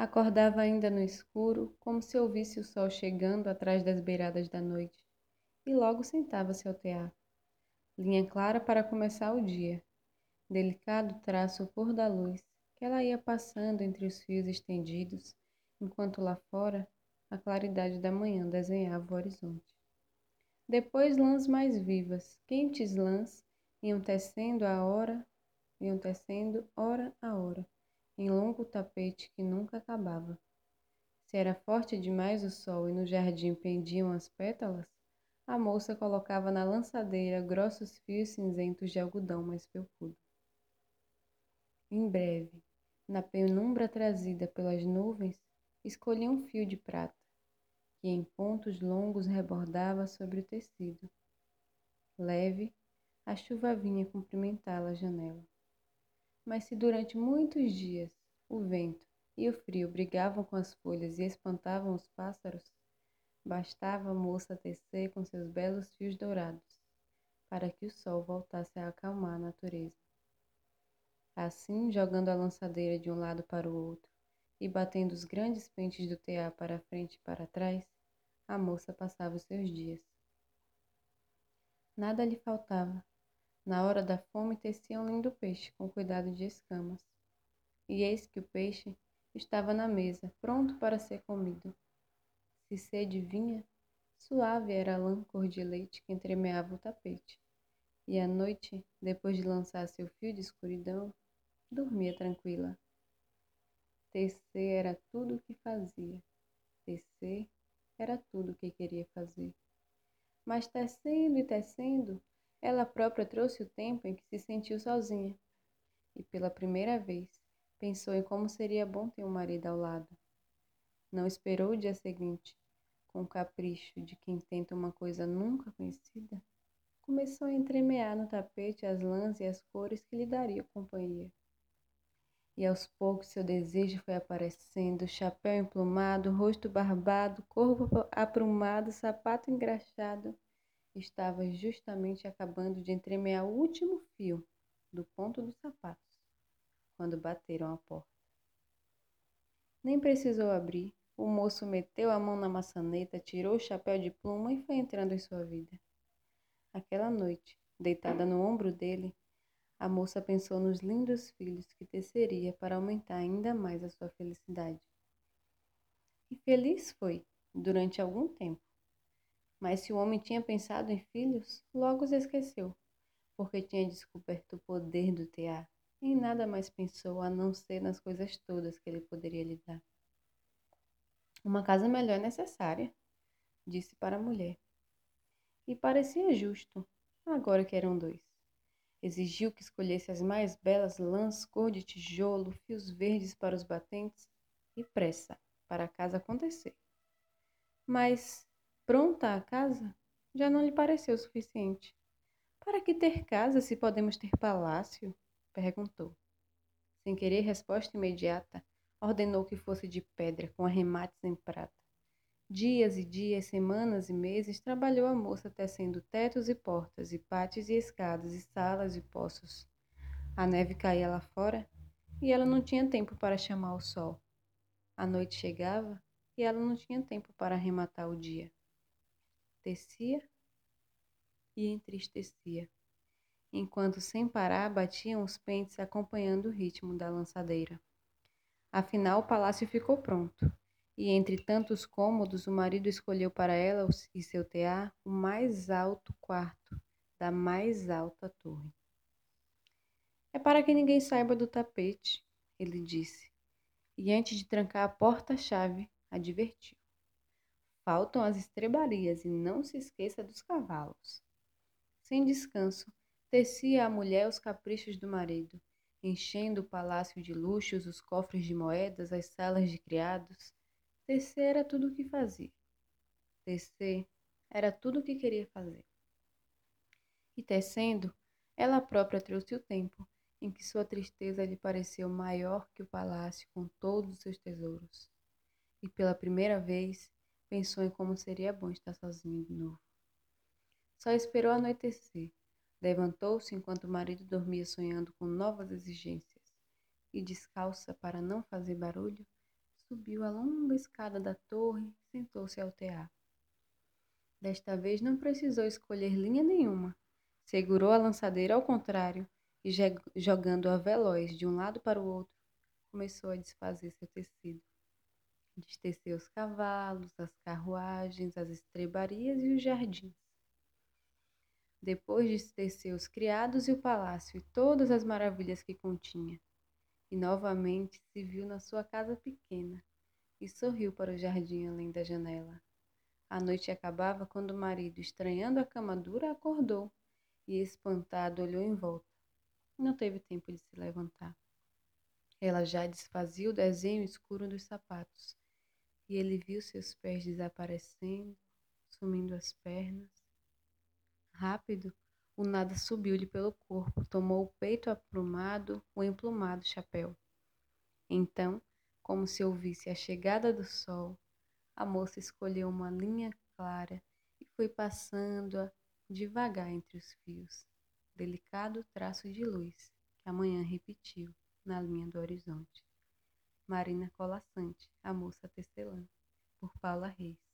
Acordava ainda no escuro, como se ouvisse o sol chegando atrás das beiradas da noite, e logo sentava-se ao tear. Linha clara para começar o dia, delicado traço pôr da luz, que ela ia passando entre os fios estendidos, enquanto lá fora a claridade da manhã desenhava o horizonte. Depois lãs mais vivas, quentes lãs, iam tecendo a hora, iam tecendo hora a hora em longo tapete que nunca acabava. Se era forte demais o sol e no jardim pendiam as pétalas, a moça colocava na lançadeira grossos fios cinzentos de algodão mais felpudo. Em breve, na penumbra trazida pelas nuvens, escolhia um fio de prata, que em pontos longos rebordava sobre o tecido. Leve, a chuva vinha cumprimentá-la à janela. Mas se durante muitos dias o vento e o frio brigavam com as folhas e espantavam os pássaros, bastava a moça tecer com seus belos fios dourados para que o sol voltasse a acalmar a natureza. Assim, jogando a lançadeira de um lado para o outro e batendo os grandes pentes do tear para frente e para trás, a moça passava os seus dias. Nada lhe faltava, na hora da fome tecia um lindo peixe com cuidado de escamas. E eis que o peixe estava na mesa, pronto para ser comido. Se sede vinha, suave era a lã cor de leite que entremeava o tapete. E à noite, depois de lançar seu fio de escuridão, dormia tranquila. Tecer era tudo o que fazia. Tecer era tudo o que queria fazer. Mas tecendo e tecendo, ela própria trouxe o tempo em que se sentiu sozinha e, pela primeira vez, pensou em como seria bom ter um marido ao lado. Não esperou o dia seguinte, com o capricho de quem tenta uma coisa nunca conhecida. Começou a entremear no tapete as lãs e as cores que lhe dariam companhia. E aos poucos seu desejo foi aparecendo, chapéu emplumado, rosto barbado, corpo aprumado, sapato engraxado estava justamente acabando de entremear o último fio do ponto dos sapatos quando bateram a porta. Nem precisou abrir. O moço meteu a mão na maçaneta, tirou o chapéu de pluma e foi entrando em sua vida. Aquela noite, deitada no ombro dele, a moça pensou nos lindos filhos que teceria para aumentar ainda mais a sua felicidade. E feliz foi durante algum tempo. Mas se o homem tinha pensado em filhos, logo os esqueceu, porque tinha descoberto o poder do tear e nada mais pensou a não ser nas coisas todas que ele poderia lhe dar. Uma casa melhor é necessária, disse para a mulher. E parecia justo, agora que eram dois. Exigiu que escolhesse as mais belas lãs cor de tijolo, fios verdes para os batentes e pressa para a casa acontecer. Mas pronta a casa, já não lhe pareceu suficiente. Para que ter casa se podemos ter palácio? perguntou. Sem querer resposta imediata, ordenou que fosse de pedra, com arremates em prata. Dias e dias, semanas e meses, trabalhou a moça tecendo tetos e portas, e pátios e escadas, e salas e poços. A neve caía lá fora e ela não tinha tempo para chamar o sol. A noite chegava e ela não tinha tempo para arrematar o dia tecia e entristecia, enquanto sem parar batiam os pentes acompanhando o ritmo da lançadeira. Afinal, o palácio ficou pronto, e entre tantos cômodos, o marido escolheu para ela e seu tear o mais alto quarto da mais alta torre. É para que ninguém saiba do tapete, ele disse, e antes de trancar a porta-chave, advertiu. Faltam as estrebarias e não se esqueça dos cavalos. Sem descanso, tecia a mulher os caprichos do marido, enchendo o palácio de luxos, os cofres de moedas, as salas de criados. Tecer era tudo o que fazia. Tecer era tudo o que queria fazer. E tecendo, ela própria trouxe o tempo em que sua tristeza lhe pareceu maior que o palácio com todos os seus tesouros. E pela primeira vez, Pensou em como seria bom estar sozinho de novo. Só esperou anoitecer. Levantou-se enquanto o marido dormia sonhando com novas exigências. E descalça para não fazer barulho, subiu a longa escada da torre e sentou-se ao tear. Desta vez não precisou escolher linha nenhuma. Segurou a lançadeira ao contrário e, jogando-a veloz de um lado para o outro, começou a desfazer seu tecido. Desteceu os cavalos, as carruagens, as estrebarias e os jardins. Depois desteceu os criados e o palácio e todas as maravilhas que continha. E novamente se viu na sua casa pequena e sorriu para o jardim além da janela. A noite acabava quando o marido, estranhando a cama dura, acordou e, espantado, olhou em volta. Não teve tempo de se levantar. Ela já desfazia o desenho escuro dos sapatos e ele viu seus pés desaparecendo, sumindo as pernas Rápido, o nada subiu-lhe pelo corpo, tomou o peito aprumado, o emplumado chapéu. Então, como se ouvisse a chegada do sol, a moça escolheu uma linha clara e foi passando-a devagar entre os fios. Delicado traço de luz que a manhã repetiu na linha do horizonte. Marina Colassante, a moça tecelã, por Paula Reis.